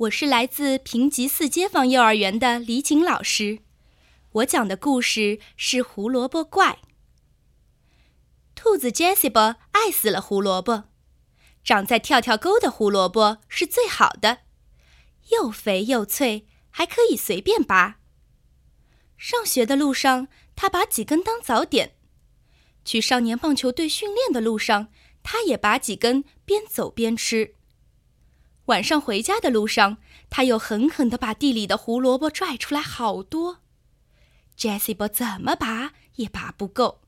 我是来自平吉四街坊幼儿园的李景老师，我讲的故事是胡萝卜怪。兔子 Jessica 爱死了胡萝卜，长在跳跳沟的胡萝卜是最好的，又肥又脆，还可以随便拔。上学的路上，他拔几根当早点；去少年棒球队训练的路上，他也拔几根，边走边吃。晚上回家的路上，他又狠狠地把地里的胡萝卜拽出来好多。Jessie 怎么拔也拔不够，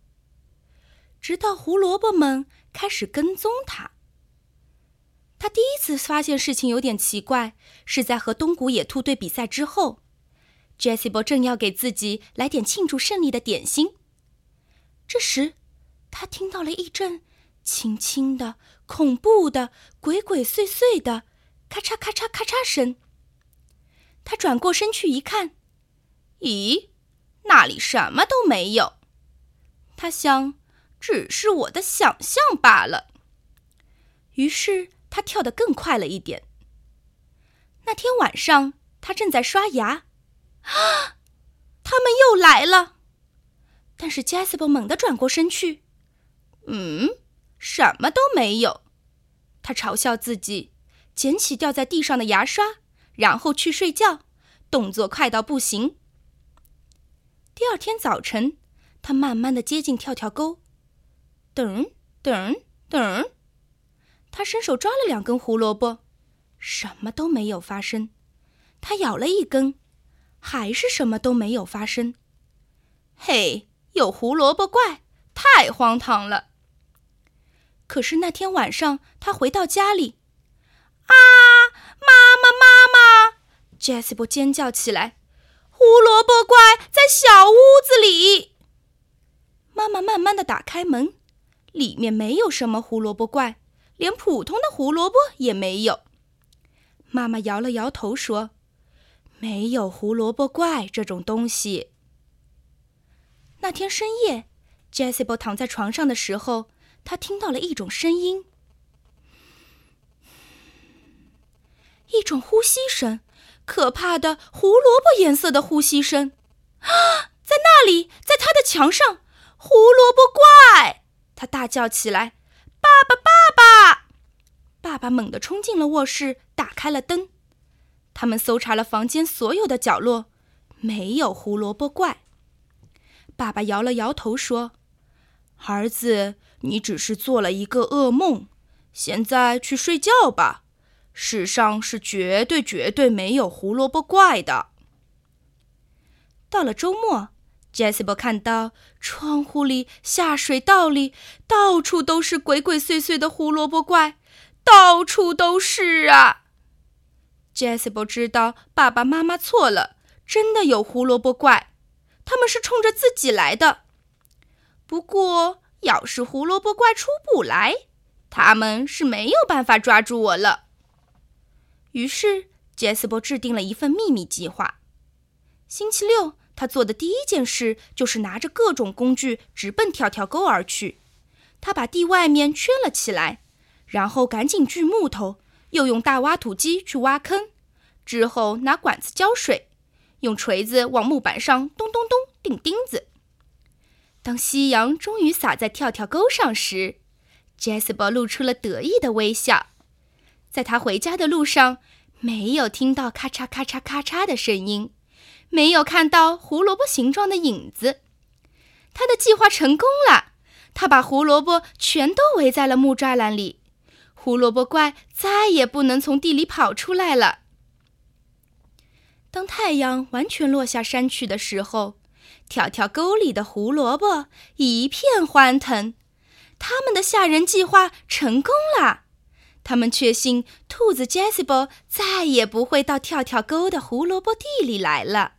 直到胡萝卜们开始跟踪他。他第一次发现事情有点奇怪，是在和东谷野兔队比赛之后 Jessie 正要给自己来点庆祝胜利的点心。这时，他听到了一阵轻轻的、恐怖的、鬼鬼祟祟的。咔嚓咔嚓咔嚓声。他转过身去一看，咦，那里什么都没有。他想，只是我的想象罢了。于是他跳得更快了一点。那天晚上，他正在刷牙，啊，他们又来了。但是 Jasper 猛地转过身去，嗯，什么都没有。他嘲笑自己。捡起掉在地上的牙刷，然后去睡觉，动作快到不行。第二天早晨，他慢慢的接近跳跳沟，噔噔噔，他伸手抓了两根胡萝卜，什么都没有发生。他咬了一根，还是什么都没有发生。嘿，有胡萝卜怪，太荒唐了。可是那天晚上，他回到家里。啊！妈妈，妈妈！Jessica 尖叫起来。胡萝卜怪在小屋子里。妈妈慢慢的打开门，里面没有什么胡萝卜怪，连普通的胡萝卜也没有。妈妈摇了摇头说：“没有胡萝卜怪这种东西。”那天深夜，Jessica 躺在床上的时候，她听到了一种声音。一种呼吸声，可怕的胡萝卜颜色的呼吸声，啊，在那里，在他的墙上，胡萝卜怪！他大叫起来：“爸爸，爸爸！”爸爸猛地冲进了卧室，打开了灯。他们搜查了房间所有的角落，没有胡萝卜怪。爸爸摇了摇头说：“儿子，你只是做了一个噩梦，现在去睡觉吧。”世上是绝对绝对没有胡萝卜怪的。到了周末，Jessica 看到窗户里、下水道里到处都是鬼鬼祟祟的胡萝卜怪，到处都是啊！Jessica 知道爸爸妈妈错了，真的有胡萝卜怪，他们是冲着自己来的。不过，要是胡萝卜怪出不来，他们是没有办法抓住我了。于是，杰斯伯制定了一份秘密计划。星期六，他做的第一件事就是拿着各种工具直奔跳跳沟而去。他把地外面圈了起来，然后赶紧锯木头，又用大挖土机去挖坑，之后拿管子浇水，用锤子往木板上咚咚咚钉钉子。当夕阳终于洒在跳跳沟上时，杰斯伯露出了得意的微笑。在他回家的路上，没有听到咔嚓咔嚓咔嚓的声音，没有看到胡萝卜形状的影子。他的计划成功了，他把胡萝卜全都围在了木栅栏里，胡萝卜怪再也不能从地里跑出来了。当太阳完全落下山去的时候，跳跳沟里的胡萝卜一片欢腾，他们的吓人计划成功了。他们确信，兔子 Jessica 再也不会到跳跳沟的胡萝卜地里来了。